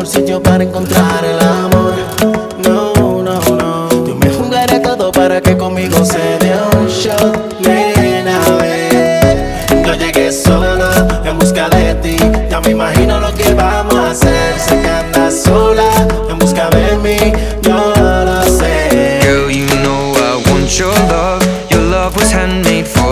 mejor sitio para encontrar el amor. No, no, no. Yo me jugaré todo para que conmigo se dé un shot, nena. Ven. Yo llegué solo en busca de ti. Ya me imagino lo que vamos a hacer. Sé que andas sola en busca de mí.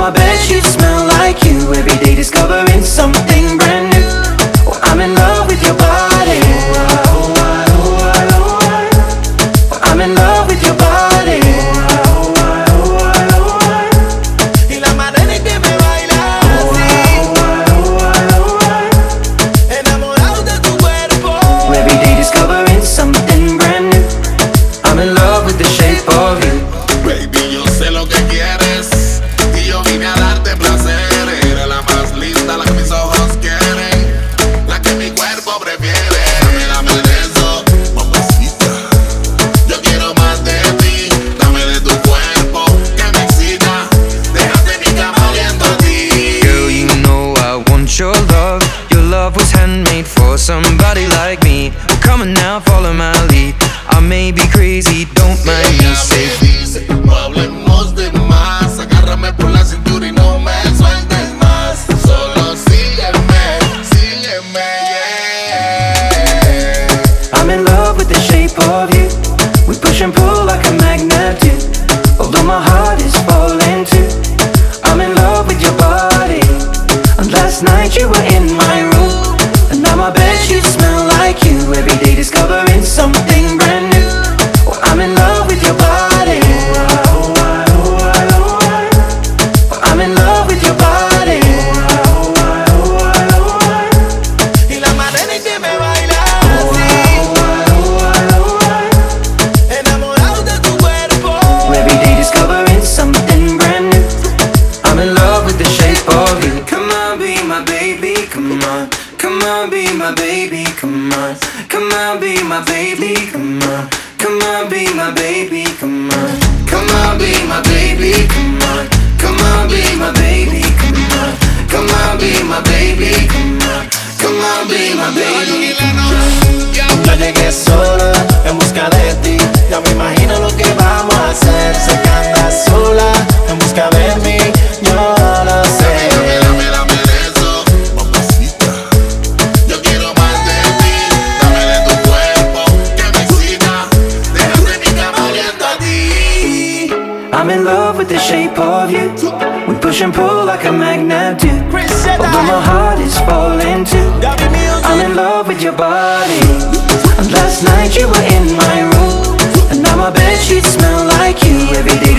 My bed sheets smell like you. Every day discovering something brand new. Come on now, follow my lead. I may be crazy, don't mind me. Say, dice, no hablemos de más. Agárrame por la cintura y no me sueltes más. Solo sígueme, sígueme, yeah. I'm in love with the shape of you. We push and pull baby, come on. Come on, be my baby, come on. Come on, be my baby, come on. Come on, be my baby, come on. Come on, be my baby, come on. Come on, be my baby, come on. Come on, be my baby. Yo llegué sola I'm in love with the shape of you. We push and pull like a magnet do. Although my heart is falling too. I'm in love with your body. And last night you were in my room. And now my bed sheets smell like you. Every day